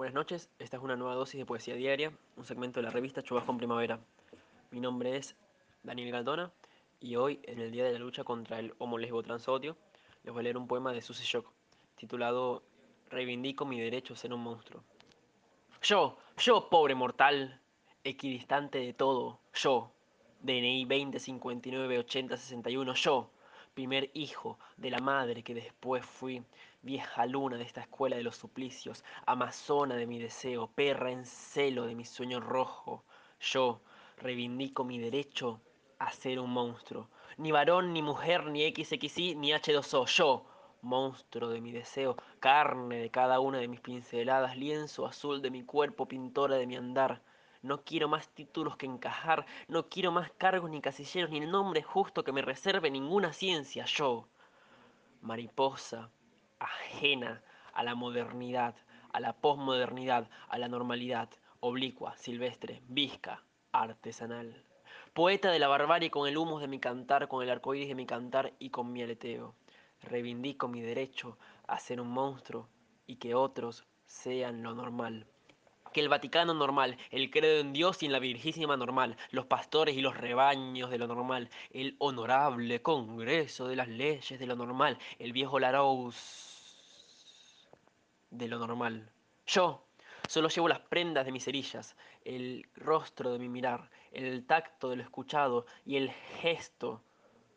Buenas noches, esta es una nueva dosis de poesía diaria, un segmento de la revista Chubasco en Primavera. Mi nombre es Daniel Galdona y hoy, en el Día de la Lucha contra el homo lesbo transodio, les voy a leer un poema de Susie Shock, titulado Reivindico mi derecho a ser un monstruo. Yo, yo, pobre mortal, equidistante de todo, yo, DNI 20598061, yo, primer hijo de la madre que después fui, vieja luna de esta escuela de los suplicios, amazona de mi deseo, perra en celo de mi sueño rojo, yo reivindico mi derecho a ser un monstruo, ni varón, ni mujer, ni XXI, ni H2O, yo, monstruo de mi deseo, carne de cada una de mis pinceladas, lienzo azul de mi cuerpo, pintora de mi andar, no quiero más títulos que encajar, no quiero más cargos ni casilleros, ni el nombre justo que me reserve ninguna ciencia. Yo, mariposa, ajena a la modernidad, a la posmodernidad, a la normalidad, oblicua, silvestre, visca, artesanal. Poeta de la barbarie con el humo de mi cantar, con el arcoíris de mi cantar y con mi aleteo. Reivindico mi derecho a ser un monstruo y que otros sean lo normal que el Vaticano normal, el credo en Dios y en la Virgísima normal, los pastores y los rebaños de lo normal, el honorable Congreso de las leyes de lo normal, el viejo Larous de lo normal. Yo solo llevo las prendas de mis cerillas, el rostro de mi mirar, el tacto de lo escuchado y el gesto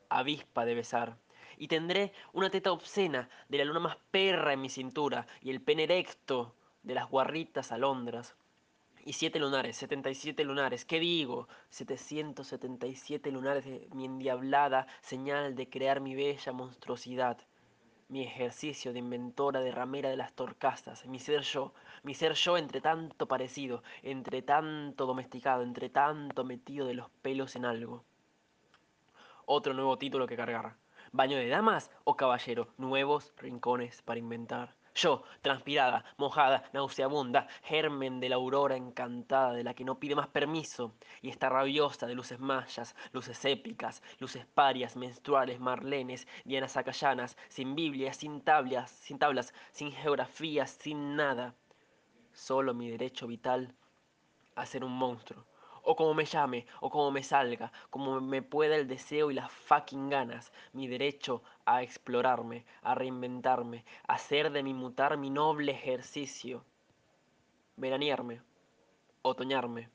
avispa de besar. Y tendré una teta obscena de la luna más perra en mi cintura y el pene erecto de las guarritas alondras. Y siete lunares, 77 lunares, ¿qué digo? 777 lunares de mi endiablada señal de crear mi bella monstruosidad. Mi ejercicio de inventora de ramera de las torcasas, mi ser yo, mi ser yo entre tanto parecido, entre tanto domesticado, entre tanto metido de los pelos en algo. Otro nuevo título que cargar. Baño de damas o caballero, nuevos rincones para inventar. Yo, transpirada, mojada, nauseabunda, germen de la aurora encantada de la que no pide más permiso, y está rabiosa de luces mayas, luces épicas, luces parias, menstruales, marlenes, dianas acayanas, sin Biblia, sin tablas, sin tablas, sin geografía, sin nada. Solo mi derecho vital a ser un monstruo o como me llame, o como me salga, como me pueda el deseo y las fucking ganas, mi derecho a explorarme, a reinventarme, a hacer de mi mutar mi noble ejercicio, veranearme, otoñarme,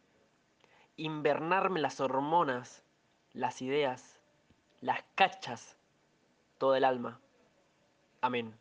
invernarme las hormonas, las ideas, las cachas, todo el alma. Amén.